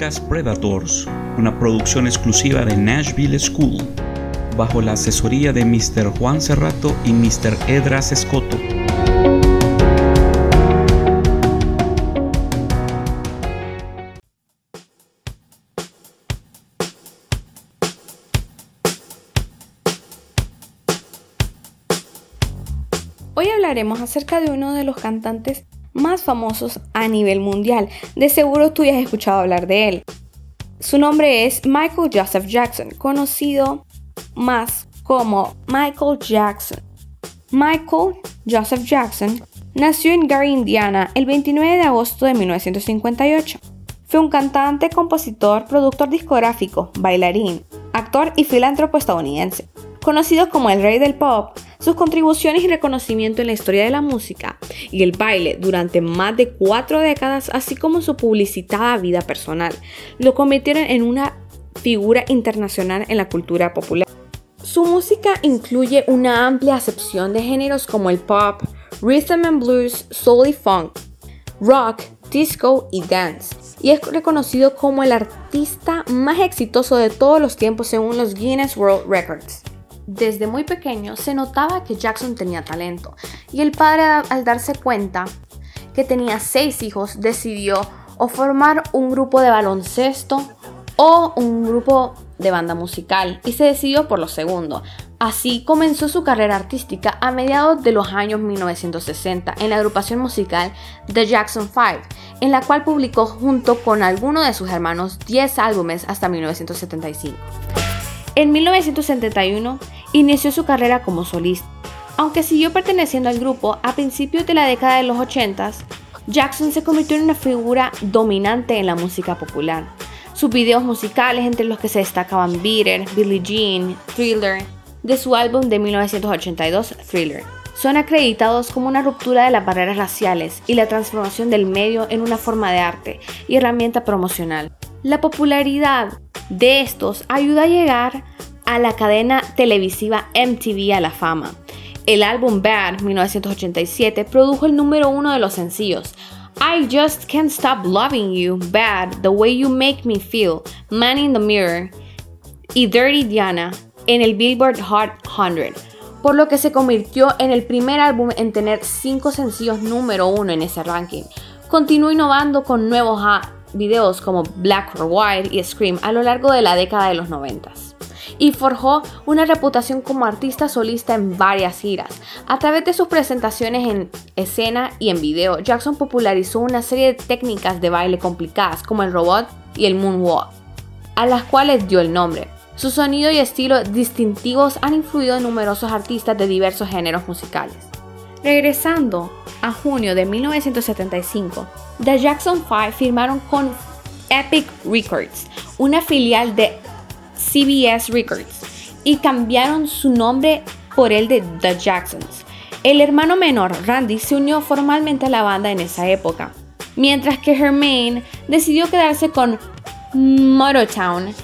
Predators, una producción exclusiva de Nashville School, bajo la asesoría de Mr. Juan Cerrato y Mr. Edras Escoto. Hoy hablaremos acerca de uno de los cantantes más famosos a nivel mundial. De seguro tú ya has escuchado hablar de él. Su nombre es Michael Joseph Jackson, conocido más como Michael Jackson. Michael Joseph Jackson nació en Gary, Indiana, el 29 de agosto de 1958. Fue un cantante, compositor, productor discográfico, bailarín, actor y filántropo estadounidense. Conocido como el rey del pop, sus contribuciones y reconocimiento en la historia de la música y el baile durante más de cuatro décadas, así como su publicitada vida personal, lo convirtieron en una figura internacional en la cultura popular. Su música incluye una amplia acepción de géneros como el pop, rhythm and blues, soul y funk, rock, disco y dance, y es reconocido como el artista más exitoso de todos los tiempos según los Guinness World Records. Desde muy pequeño se notaba que Jackson tenía talento y el padre al darse cuenta que tenía seis hijos decidió o formar un grupo de baloncesto o un grupo de banda musical y se decidió por lo segundo. Así comenzó su carrera artística a mediados de los años 1960 en la agrupación musical The Jackson 5, en la cual publicó junto con alguno de sus hermanos 10 álbumes hasta 1975. En 1971 inició su carrera como solista. Aunque siguió perteneciendo al grupo, a principios de la década de los 80, Jackson se convirtió en una figura dominante en la música popular. Sus videos musicales, entre los que se destacaban Beat Billie Jean, Thriller, de su álbum de 1982, Thriller, son acreditados como una ruptura de las barreras raciales y la transformación del medio en una forma de arte y herramienta promocional. La popularidad de estos ayuda a llegar a la cadena televisiva MTV a la fama. El álbum Bad 1987 produjo el número uno de los sencillos. I Just Can't Stop Loving You, Bad, The Way You Make Me Feel, Man in the Mirror y Dirty Diana en el Billboard Hot 100, por lo que se convirtió en el primer álbum en tener cinco sencillos número uno en ese ranking. Continuó innovando con nuevos videos como Black or White y Scream a lo largo de la década de los 90 y forjó una reputación como artista solista en varias giras. A través de sus presentaciones en escena y en video, Jackson popularizó una serie de técnicas de baile complicadas como el robot y el moonwalk, a las cuales dio el nombre. Su sonido y estilo distintivos han influido en numerosos artistas de diversos géneros musicales. Regresando a junio de 1975, The Jackson 5 firmaron con Epic Records, una filial de CBS Records y cambiaron su nombre por el de The Jacksons. El hermano menor, Randy, se unió formalmente a la banda en esa época, mientras que Hermaine decidió quedarse con Motown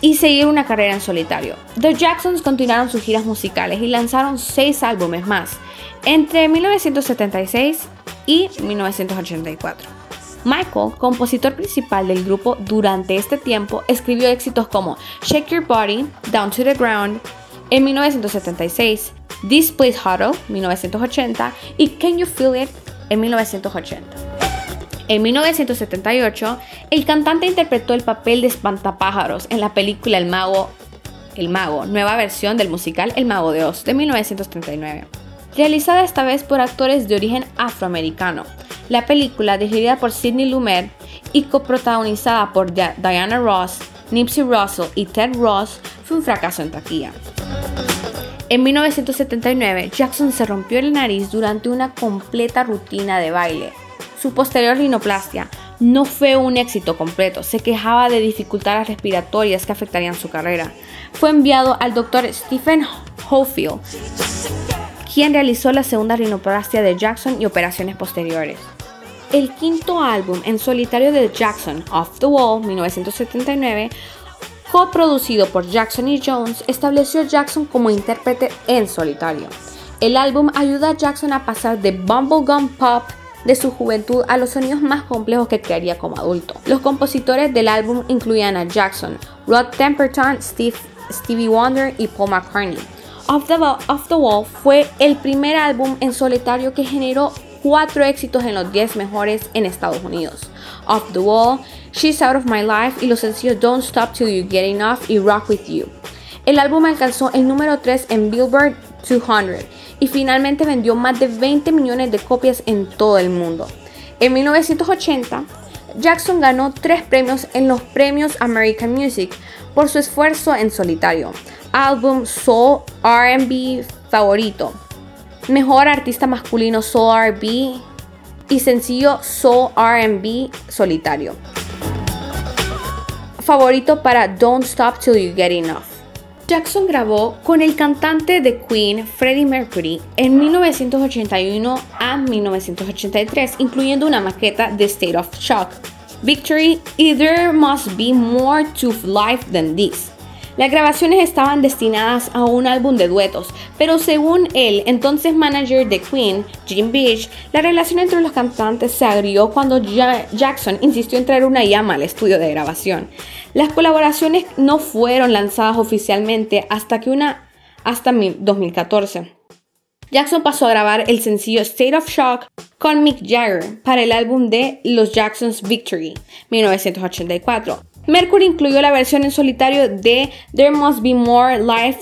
y seguir una carrera en solitario. The Jacksons continuaron sus giras musicales y lanzaron seis álbumes más entre 1976 y 1984. Michael, compositor principal del grupo durante este tiempo, escribió éxitos como Shake Your Body, Down to the Ground en 1976, This Place Huddle 1980 y Can You Feel It en 1980. En 1978, el cantante interpretó el papel de espantapájaros en la película El Mago, El Mago, nueva versión del musical El Mago de Oz de 1939, realizada esta vez por actores de origen afroamericano. La película, dirigida por Sidney Lumet y coprotagonizada por Diana Ross, Nipsey Russell y Ted Ross, fue un fracaso en taquilla. En 1979, Jackson se rompió la nariz durante una completa rutina de baile. Su posterior rinoplastia no fue un éxito completo, se quejaba de dificultades respiratorias que afectarían su carrera. Fue enviado al doctor Stephen Hofield, quien realizó la segunda rinoplastia de Jackson y operaciones posteriores. El quinto álbum en solitario de Jackson, Off the Wall, 1979, coproducido por Jackson y Jones, estableció a Jackson como intérprete en solitario. El álbum ayuda a Jackson a pasar de bubblegum pop de su juventud a los sonidos más complejos que crearía como adulto. Los compositores del álbum incluían a Jackson, Rod Temperton, Stevie Wonder y Paul McCartney. Off the Wall fue el primer álbum en solitario que generó cuatro éxitos en los 10 mejores en Estados Unidos. Off the Wall, She's Out of My Life y los sencillos Don't Stop Till You Get Enough y Rock With You. El álbum alcanzó el número 3 en Billboard 200 y finalmente vendió más de 20 millones de copias en todo el mundo. En 1980, Jackson ganó tres premios en los premios American Music por su esfuerzo en solitario. Álbum Soul RB favorito, Mejor artista masculino Soul RB y sencillo Soul RB solitario. Favorito para Don't Stop Till You Get Enough. Jackson grabó con el cantante de Queen, Freddie Mercury, en 1981 a 1983, incluyendo una maqueta de State of Shock, Victory y There Must Be More to Life Than This. Las grabaciones estaban destinadas a un álbum de duetos, pero según el entonces manager de Queen, Jim Beach, la relación entre los cantantes se agrió cuando Jackson insistió en traer una llama al estudio de grabación. Las colaboraciones no fueron lanzadas oficialmente hasta que una hasta 2014. Jackson pasó a grabar el sencillo State of Shock con Mick Jagger para el álbum de Los Jacksons Victory 1984. Mercury incluyó la versión en solitario de There Must Be More Life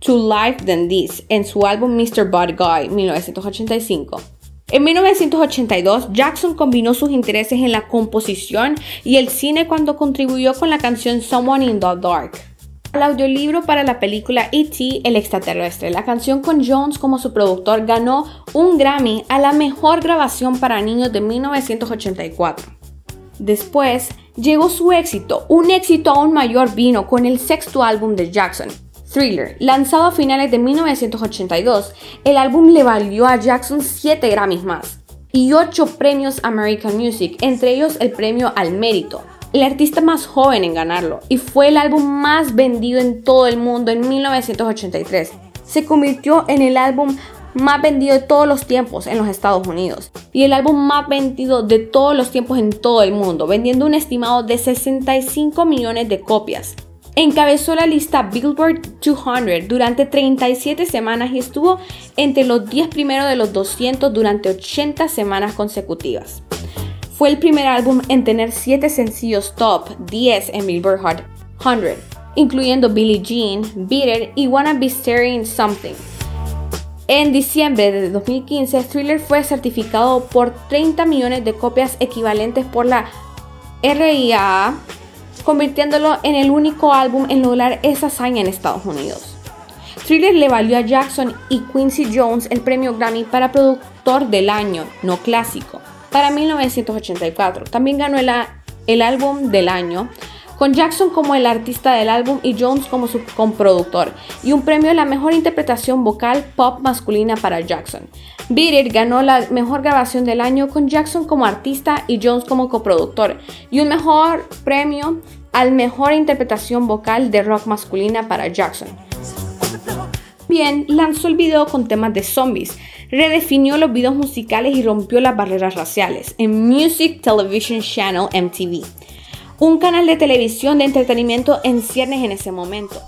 to Life Than This en su álbum Mr. Bad Guy 1985. En 1982, Jackson combinó sus intereses en la composición y el cine cuando contribuyó con la canción Someone in the Dark. El audiolibro para la película E.T. El extraterrestre. La canción con Jones como su productor ganó un Grammy a la mejor grabación para niños de 1984. Después llegó su éxito, un éxito aún mayor vino con el sexto álbum de Jackson, Thriller, lanzado a finales de 1982. El álbum le valió a Jackson 7 Grammys más y 8 premios American Music, entre ellos el premio al mérito, el artista más joven en ganarlo, y fue el álbum más vendido en todo el mundo en 1983. Se convirtió en el álbum más vendido de todos los tiempos en los Estados Unidos y el álbum más vendido de todos los tiempos en todo el mundo, vendiendo un estimado de 65 millones de copias. Encabezó la lista Billboard 200 durante 37 semanas y estuvo entre los 10 primeros de los 200 durante 80 semanas consecutivas. Fue el primer álbum en tener 7 sencillos top 10 en Billboard 100, incluyendo Billie Jean, It y Wanna Be Staring Something. En diciembre de 2015, Thriller fue certificado por 30 millones de copias equivalentes por la RIAA, convirtiéndolo en el único álbum en lograr esa hazaña en Estados Unidos. Thriller le valió a Jackson y Quincy Jones el premio Grammy para productor del año, no clásico, para 1984. También ganó el, el álbum del año con Jackson como el artista del álbum y Jones como su comproductor, y un premio a la mejor interpretación vocal pop masculina para Jackson. Beat It ganó la mejor grabación del año con Jackson como artista y Jones como coproductor, y un mejor premio al mejor interpretación vocal de rock masculina para Jackson. Bien, lanzó el video con temas de zombies, redefinió los videos musicales y rompió las barreras raciales en Music Television Channel MTV un canal de televisión de entretenimiento en ciernes en ese momento.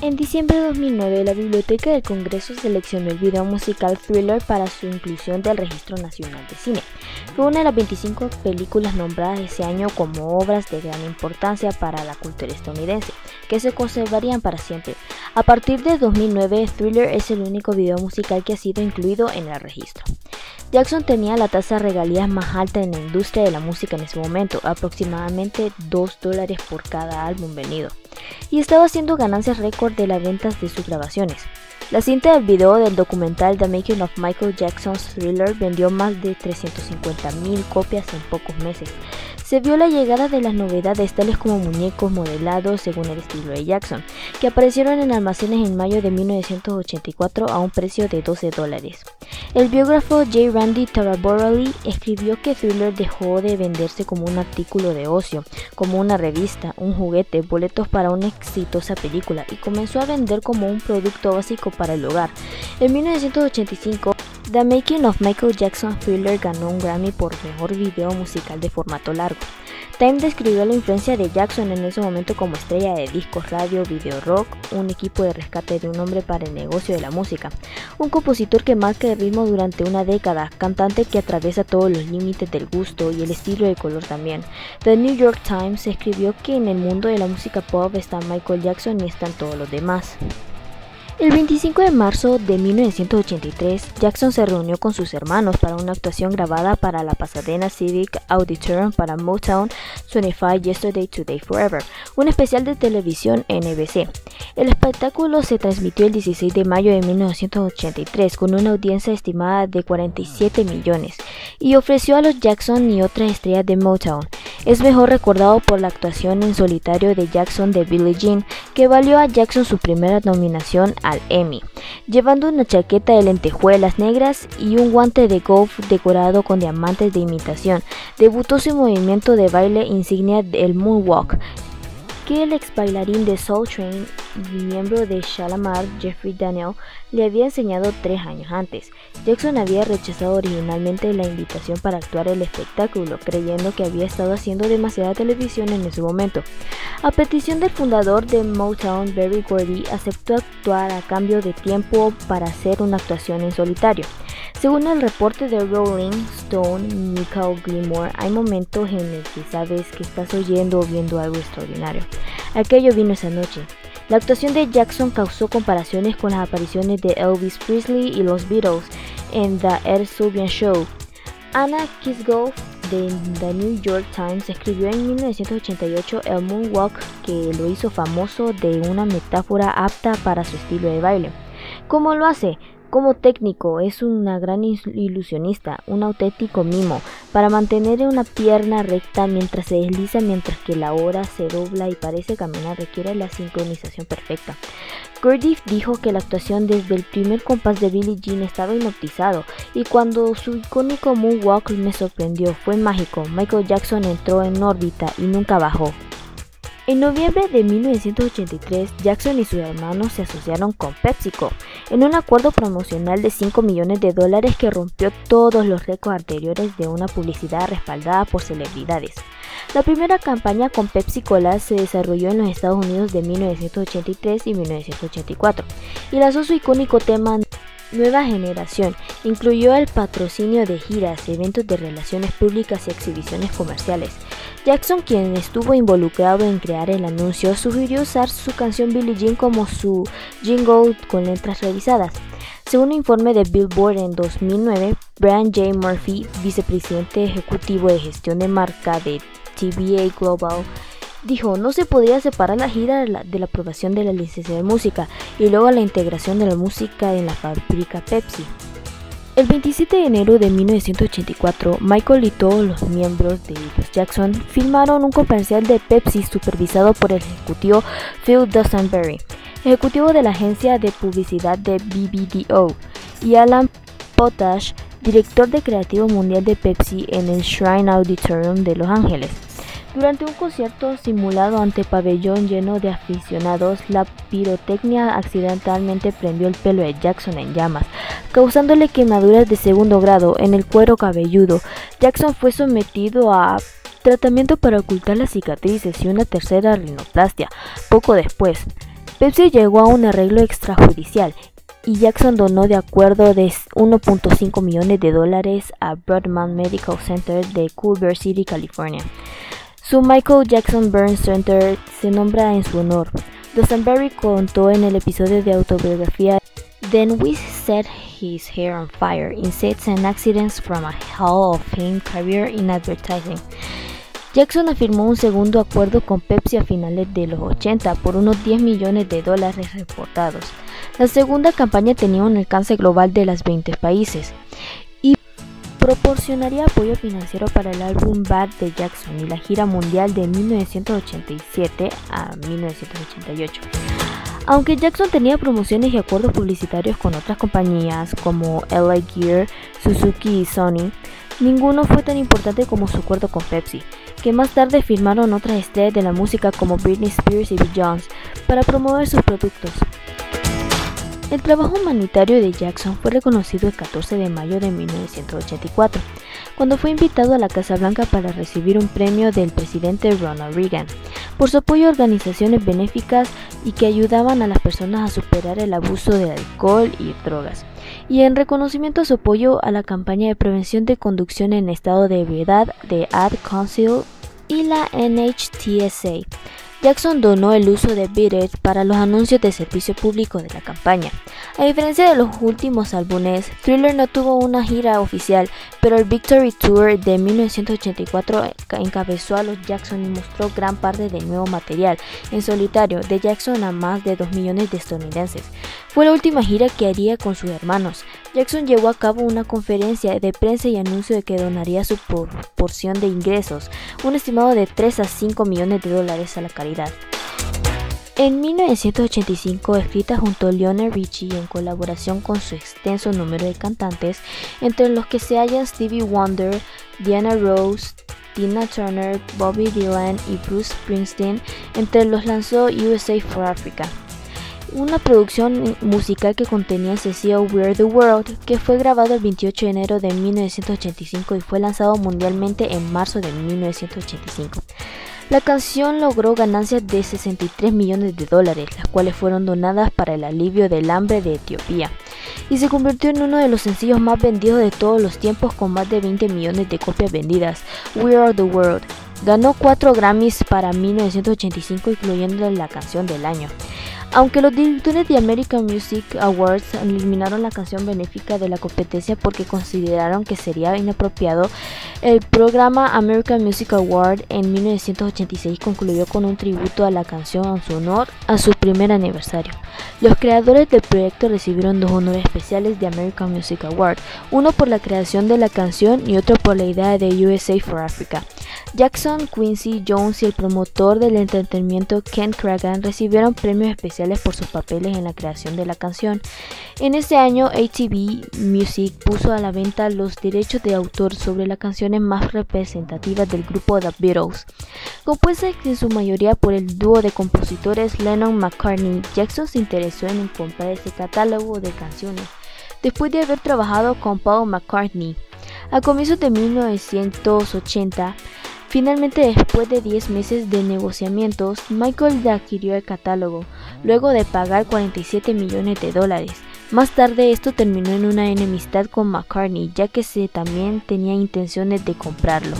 En diciembre de 2009, la Biblioteca del Congreso seleccionó el video musical Thriller para su inclusión del Registro Nacional de Cine. Fue una de las 25 películas nombradas ese año como obras de gran importancia para la cultura estadounidense, que se conservarían para siempre. A partir de 2009, Thriller es el único video musical que ha sido incluido en el registro. Jackson tenía la tasa de regalías más alta en la industria de la música en ese momento, aproximadamente 2 dólares por cada álbum venido, y estaba haciendo ganancias récord de las ventas de sus grabaciones. La cinta del video del documental The Making of Michael Jackson's Thriller vendió más de 350.000 copias en pocos meses, se vio la llegada de las novedades tales como muñecos modelados según el estilo de Jackson, que aparecieron en almacenes en mayo de 1984 a un precio de 12 dólares. El biógrafo J. Randy Taraborelli escribió que Thriller dejó de venderse como un artículo de ocio, como una revista, un juguete, boletos para una exitosa película y comenzó a vender como un producto básico para el hogar. En 1985, The Making of Michael Jackson Thriller ganó un Grammy por mejor video musical de formato largo. Time describió la influencia de Jackson en ese momento como estrella de discos, radio, video rock, un equipo de rescate de un hombre para el negocio de la música, un compositor que marca el ritmo durante una década, cantante que atraviesa todos los límites del gusto y el estilo de color también. The New York Times escribió que en el mundo de la música pop está Michael Jackson y están todos los demás. El 25 de marzo de 1983, Jackson se reunió con sus hermanos para una actuación grabada para la Pasadena Civic Auditorium para Motown 25 Yesterday Today Forever, un especial de televisión NBC. El espectáculo se transmitió el 16 de mayo de 1983 con una audiencia estimada de 47 millones y ofreció a los Jackson y otras estrellas de Motown. Es mejor recordado por la actuación en solitario de Jackson de Billie Jean, que valió a Jackson su primera nominación al Emmy, llevando una chaqueta de lentejuelas negras y un guante de golf decorado con diamantes de imitación. Debutó su movimiento de baile insignia del Moonwalk, que el ex bailarín de Soul Train y miembro de Shalamar, Jeffrey Daniel, le había enseñado tres años antes. Jackson había rechazado originalmente la invitación para actuar el espectáculo, creyendo que había estado haciendo demasiada televisión en ese momento. A petición del fundador de Motown, Berry Gordy, aceptó actuar a cambio de tiempo para hacer una actuación en solitario. Según el reporte de Rolling Stone, Michael Gilmore, hay momentos en los que sabes que estás oyendo o viendo algo extraordinario. Aquello vino esa noche. La actuación de Jackson causó comparaciones con las apariciones de Elvis Presley y los Beatles en The Ed Sullivan Show. Anna Kisgoff de The New York Times escribió en 1988 el Moonwalk que lo hizo famoso de una metáfora apta para su estilo de baile. ¿Cómo lo hace? Como técnico es una gran ilusionista, un auténtico mimo, para mantener una pierna recta mientras se desliza mientras que la hora se dobla y parece caminar requiere la sincronización perfecta. Gurdjieff dijo que la actuación desde el primer compás de Billie Jean estaba hipnotizado y cuando su icónico moonwalk me sorprendió, fue mágico. Michael Jackson entró en órbita y nunca bajó. En noviembre de 1983, Jackson y sus hermanos se asociaron con PepsiCo en un acuerdo promocional de 5 millones de dólares que rompió todos los récords anteriores de una publicidad respaldada por celebridades. La primera campaña con Pepsi Cola se desarrolló en los Estados Unidos de 1983 y 1984 y lanzó su icónico tema Nueva Generación. Incluyó el patrocinio de giras, eventos de relaciones públicas y exhibiciones comerciales. Jackson, quien estuvo involucrado en crear el anuncio, sugirió usar su canción Billie Jean como su jingle con letras revisadas. Según un informe de Billboard en 2009, Brian J. Murphy, vicepresidente ejecutivo de gestión de marca de TVA Global, dijo no se podía separar la gira de la, aprobación de la licencia de música y luego la integración de la música en la fábrica Pepsi. El 27 de enero de 1984, Michael y todos los miembros de los Jackson filmaron un comercial de Pepsi supervisado por el ejecutivo Phil Dusenberry, ejecutivo de la agencia de publicidad de BBDO, y Alan Potash, director de creativo mundial de Pepsi en el Shrine Auditorium de Los Ángeles. Durante un concierto simulado ante pabellón lleno de aficionados, la pirotecnia accidentalmente prendió el pelo de Jackson en llamas, causándole quemaduras de segundo grado en el cuero cabelludo. Jackson fue sometido a tratamiento para ocultar las cicatrices y una tercera rinoplastia. Poco después, Pepsi llegó a un arreglo extrajudicial y Jackson donó de acuerdo de 1.5 millones de dólares a Broadman Medical Center de Culver City, California. Su Michael Jackson Burns Center se nombra en su honor. Dusenberry contó en el episodio de autobiografía Then we set his hair on fire, insects and accidents from a Hall of Fame career in advertising. Jackson afirmó un segundo acuerdo con Pepsi a finales de los 80 por unos 10 millones de dólares reportados. La segunda campaña tenía un alcance global de las 20 países proporcionaría apoyo financiero para el álbum Bad de Jackson y la gira mundial de 1987 a 1988. Aunque Jackson tenía promociones y acuerdos publicitarios con otras compañías como LA Gear, Suzuki y Sony, ninguno fue tan importante como su acuerdo con Pepsi, que más tarde firmaron otras estrellas de la música como Britney Spears y Beyoncé para promover sus productos. El trabajo humanitario de Jackson fue reconocido el 14 de mayo de 1984, cuando fue invitado a la Casa Blanca para recibir un premio del presidente Ronald Reagan por su apoyo a organizaciones benéficas y que ayudaban a las personas a superar el abuso de alcohol y drogas, y en reconocimiento a su apoyo a la campaña de prevención de conducción en estado de ebriedad de Ad Council y la NHTSA Jackson donó el uso de Beat para los anuncios de servicio público de la campaña. A diferencia de los últimos álbumes, Thriller no tuvo una gira oficial, pero el Victory Tour de 1984 encabezó a los Jackson y mostró gran parte del nuevo material en solitario de Jackson a más de 2 millones de estadounidenses. Fue la última gira que haría con sus hermanos. Jackson llevó a cabo una conferencia de prensa y anuncio de que donaría su porción de ingresos, un estimado de 3 a 5 millones de dólares a la caridad. En 1985, escrita junto a Lionel Richie en colaboración con su extenso número de cantantes, entre los que se hallan Stevie Wonder, Diana Rose, Tina Turner, Bobby Dylan y Bruce Springsteen, entre los lanzó USA for Africa una producción musical que contenía el sencillo We're the World, que fue grabado el 28 de enero de 1985 y fue lanzado mundialmente en marzo de 1985. La canción logró ganancias de 63 millones de dólares, las cuales fueron donadas para el alivio del hambre de Etiopía, y se convirtió en uno de los sencillos más vendidos de todos los tiempos con más de 20 millones de copias vendidas. We Are the World ganó 4 Grammys para 1985, incluyendo la canción del año. Aunque los directores de American Music Awards eliminaron la canción benéfica de la competencia porque consideraron que sería inapropiado, el programa American Music Award en 1986 concluyó con un tributo a la canción en su honor a su primer aniversario. Los creadores del proyecto recibieron dos honores especiales de American Music Award, uno por la creación de la canción y otro por la idea de USA for Africa. Jackson, Quincy Jones y el promotor del entretenimiento Ken Cragan recibieron premios especiales por sus papeles en la creación de la canción. En ese año, ATV Music puso a la venta los derechos de autor sobre las canciones más representativas del grupo The Beatles. Compuestas en su mayoría por el dúo de compositores Lennon-McCartney, Jackson se interesó en comprar ese catálogo de canciones después de haber trabajado con Paul McCartney. A comienzos de 1980, Finalmente, después de 10 meses de negociamientos, Michael adquirió el catálogo, luego de pagar 47 millones de dólares. Más tarde esto terminó en una enemistad con McCartney, ya que se también tenía intenciones de comprarlo.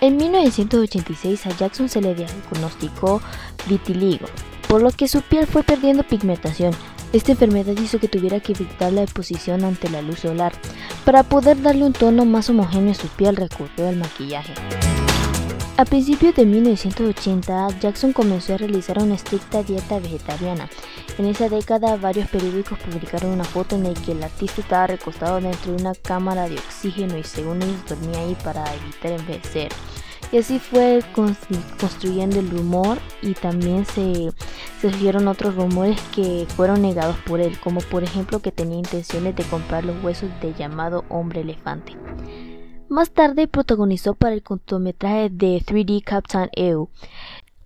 En 1986 a Jackson se le diagnosticó vitiligo, por lo que su piel fue perdiendo pigmentación. Esta enfermedad hizo que tuviera que evitar la exposición ante la luz solar. Para poder darle un tono más homogéneo a su piel recurrió al maquillaje. A principios de 1980, Jackson comenzó a realizar una estricta dieta vegetariana. En esa década, varios periódicos publicaron una foto en la que el artista estaba recostado dentro de una cámara de oxígeno y según ellos dormía ahí para evitar envejecer. Y así fue construyendo el rumor y también se surgieron otros rumores que fueron negados por él, como por ejemplo que tenía intenciones de comprar los huesos del llamado hombre elefante. Más tarde protagonizó para el cortometraje de 3D Captain EO.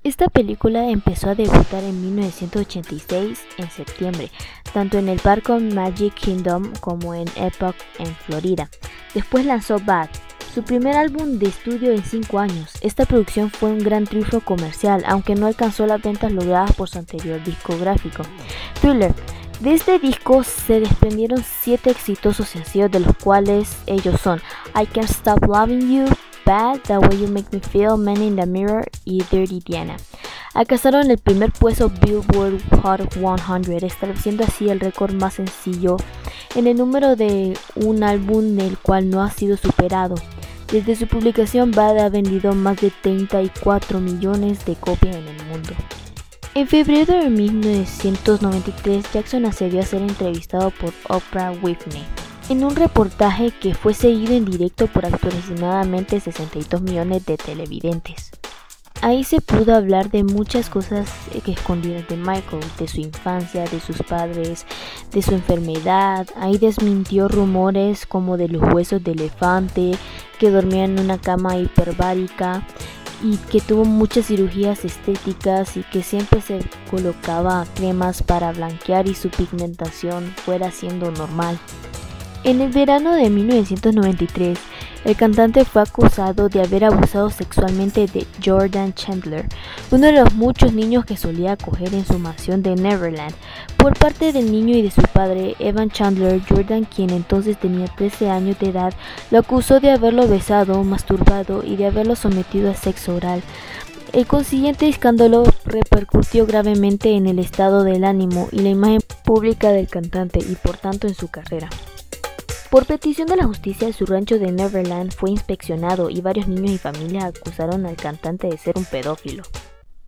Esta película empezó a debutar en 1986 en septiembre, tanto en el parque Magic Kingdom como en Epoch en Florida. Después lanzó Bad, su primer álbum de estudio en 5 años. Esta producción fue un gran triunfo comercial, aunque no alcanzó las ventas logradas por su anterior discográfico. Thriller. De este disco se desprendieron 7 exitosos sencillos, de los cuales ellos son I Can't Stop Loving You, Bad, The Way You Make Me Feel, Man in the Mirror y Dirty Diana. Alcanzaron el primer puesto Billboard Hot 100, estableciendo así el récord más sencillo en el número de un álbum del cual no ha sido superado. Desde su publicación, Bad ha vendido más de 34 millones de copias en el mundo. En febrero de 1993, Jackson accedió a ser entrevistado por Oprah Whitney. en un reportaje que fue seguido en directo por aproximadamente 62 millones de televidentes. Ahí se pudo hablar de muchas cosas que de Michael, de su infancia, de sus padres, de su enfermedad. Ahí desmintió rumores como de los huesos de elefante, que dormía en una cama hiperbárica y que tuvo muchas cirugías estéticas y que siempre se colocaba cremas para blanquear y su pigmentación fuera siendo normal. En el verano de 1993, el cantante fue acusado de haber abusado sexualmente de Jordan Chandler, uno de los muchos niños que solía acoger en su mansión de Neverland. Por parte del niño y de su padre, Evan Chandler, Jordan, quien entonces tenía 13 años de edad, lo acusó de haberlo besado, masturbado y de haberlo sometido a sexo oral. El consiguiente escándalo repercutió gravemente en el estado del ánimo y la imagen pública del cantante y por tanto en su carrera. Por petición de la justicia, su rancho de Neverland fue inspeccionado y varios niños y familias acusaron al cantante de ser un pedófilo.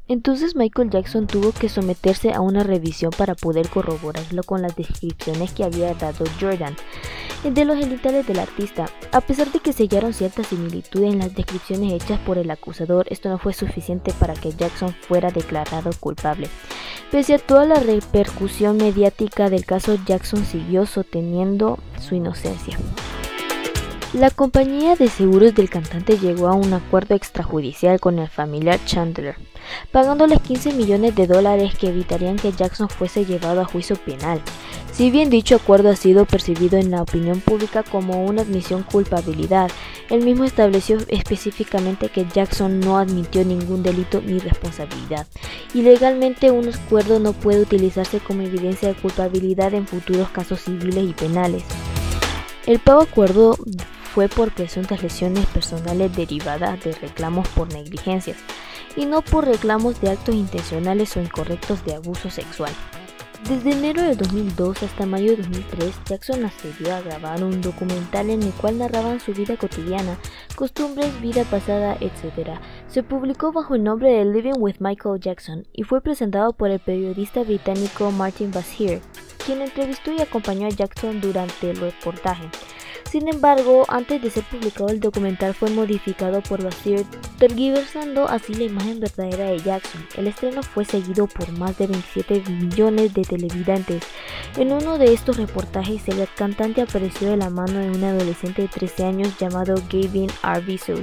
Entonces Michael Jackson tuvo que someterse a una revisión para poder corroborarlo con las descripciones que había dado Jordan de los genitales del artista. A pesar de que sellaron cierta similitud en las descripciones hechas por el acusador, esto no fue suficiente para que Jackson fuera declarado culpable. Pese a toda la repercusión mediática del caso, Jackson siguió sosteniendo su inocencia. La compañía de seguros del cantante llegó a un acuerdo extrajudicial con el familiar Chandler, pagándoles 15 millones de dólares que evitarían que Jackson fuese llevado a juicio penal. Si bien dicho acuerdo ha sido percibido en la opinión pública como una admisión culpabilidad, el mismo estableció específicamente que Jackson no admitió ningún delito ni responsabilidad, y legalmente un acuerdo no puede utilizarse como evidencia de culpabilidad en futuros casos civiles y penales. El pago acuerdo fue por presuntas lesiones personales derivadas de reclamos por negligencias y no por reclamos de actos intencionales o incorrectos de abuso sexual. Desde enero de 2002 hasta mayo de 2003, Jackson accedió a grabar un documental en el cual narraban su vida cotidiana, costumbres, vida pasada, etc. Se publicó bajo el nombre de Living with Michael Jackson y fue presentado por el periodista británico Martin Bashir, quien entrevistó y acompañó a Jackson durante el reportaje. Sin embargo, antes de ser publicado el documental fue modificado por Bashir, tergiversando así la imagen verdadera de Jackson. El estreno fue seguido por más de 27 millones de televidentes. En uno de estos reportajes, el cantante apareció de la mano de un adolescente de 13 años llamado Gavin Arvizu,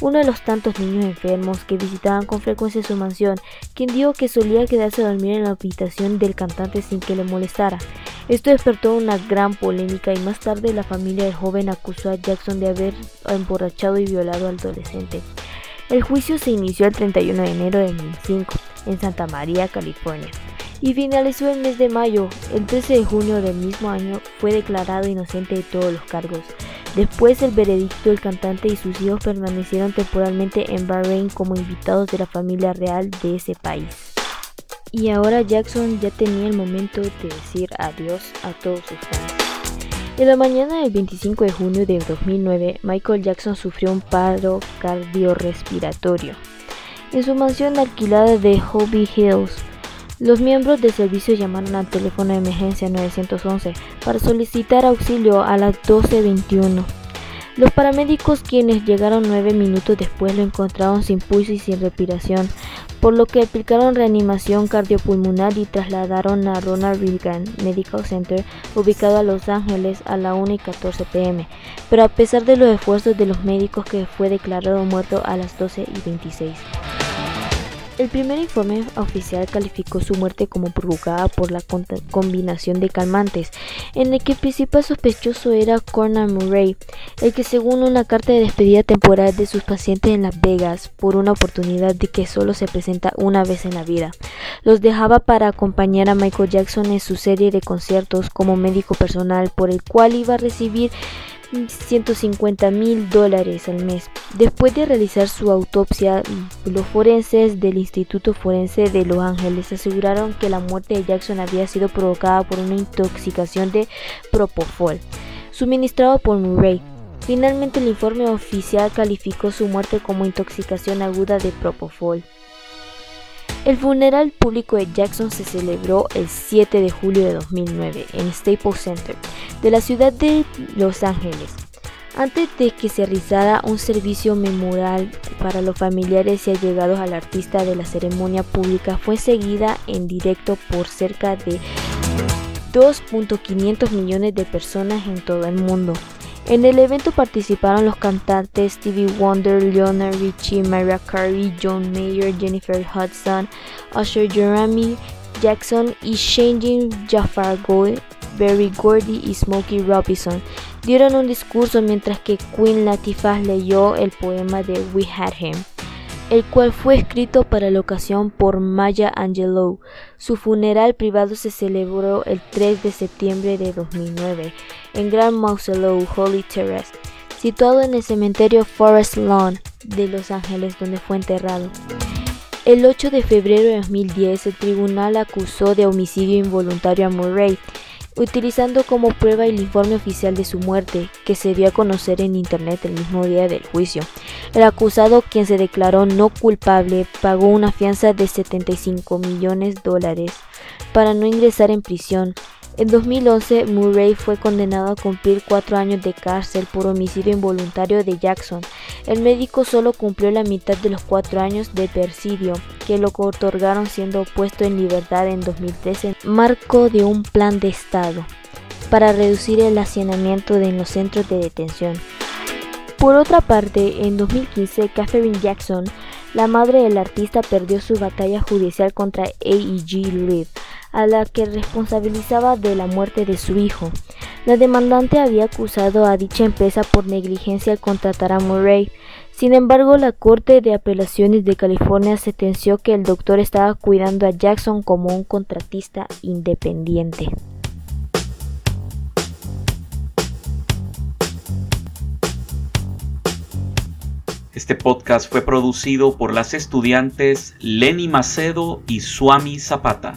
uno de los tantos niños enfermos que visitaban con frecuencia su mansión, quien dijo que solía quedarse a dormir en la habitación del cantante sin que le molestara. Esto despertó una gran polémica y más tarde la familia joven acusó a Jackson de haber emborrachado y violado al adolescente. El juicio se inició el 31 de enero de 2005 en Santa María, California, y finalizó el mes de mayo. El 13 de junio del mismo año fue declarado inocente de todos los cargos. Después del veredicto, el cantante y sus hijos permanecieron temporalmente en Bahrein como invitados de la familia real de ese país. Y ahora Jackson ya tenía el momento de decir adiós a todos sus fans. En la mañana del 25 de junio de 2009, Michael Jackson sufrió un paro cardiorrespiratorio en su mansión alquilada de Hobby Hills. Los miembros del servicio llamaron al teléfono de emergencia 911 para solicitar auxilio a las 12.21. Los paramédicos quienes llegaron nueve minutos después lo encontraron sin pulso y sin respiración, por lo que aplicaron reanimación cardiopulmonar y trasladaron a Ronald Reagan Medical Center, ubicado a Los Ángeles, a la 1 y 14 pm. Pero a pesar de los esfuerzos de los médicos que fue declarado muerto a las 12 y 26. El primer informe oficial calificó su muerte como provocada por la combinación de calmantes, en el que el principal sospechoso era Conor Murray, el que según una carta de despedida temporal de sus pacientes en Las Vegas, por una oportunidad de que solo se presenta una vez en la vida, los dejaba para acompañar a Michael Jackson en su serie de conciertos como médico personal por el cual iba a recibir 150 mil dólares al mes. Después de realizar su autopsia, los forenses del Instituto Forense de Los Ángeles aseguraron que la muerte de Jackson había sido provocada por una intoxicación de propofol, suministrado por Murray. Finalmente, el informe oficial calificó su muerte como intoxicación aguda de propofol. El funeral público de Jackson se celebró el 7 de julio de 2009 en Staples Center de la ciudad de Los Ángeles. Antes de que se realizara un servicio memorial para los familiares y allegados al artista de la ceremonia pública, fue seguida en directo por cerca de 2.500 millones de personas en todo el mundo. En el evento participaron los cantantes Stevie Wonder, Lionel Richie, Mariah Carey, John Mayer, Jennifer Hudson, Usher Jeremy Jackson y Shane Jafar Goy, Barry Gordy y Smokey Robinson. Dieron un discurso mientras que Queen Latifah leyó el poema de We Had Him el cual fue escrito para la ocasión por Maya Angelou. Su funeral privado se celebró el 3 de septiembre de 2009 en Grand Mausoleum Holy Terrace, situado en el cementerio Forest Lawn de Los Ángeles, donde fue enterrado. El 8 de febrero de 2010, el tribunal acusó de homicidio involuntario a Murray, utilizando como prueba el informe oficial de su muerte, que se dio a conocer en Internet el mismo día del juicio. El acusado, quien se declaró no culpable, pagó una fianza de 75 millones de dólares para no ingresar en prisión. En 2011, Murray fue condenado a cumplir cuatro años de cárcel por homicidio involuntario de Jackson. El médico solo cumplió la mitad de los cuatro años de persidio que lo otorgaron siendo puesto en libertad en 2013 en marco de un plan de Estado para reducir el hacinamiento en los centros de detención. Por otra parte, en 2015, Catherine Jackson, la madre del artista, perdió su batalla judicial contra AEG Live a la que responsabilizaba de la muerte de su hijo. La demandante había acusado a dicha empresa por negligencia al contratar a Murray. Sin embargo, la Corte de Apelaciones de California sentenció que el doctor estaba cuidando a Jackson como un contratista independiente. Este podcast fue producido por las estudiantes Lenny Macedo y Suami Zapata.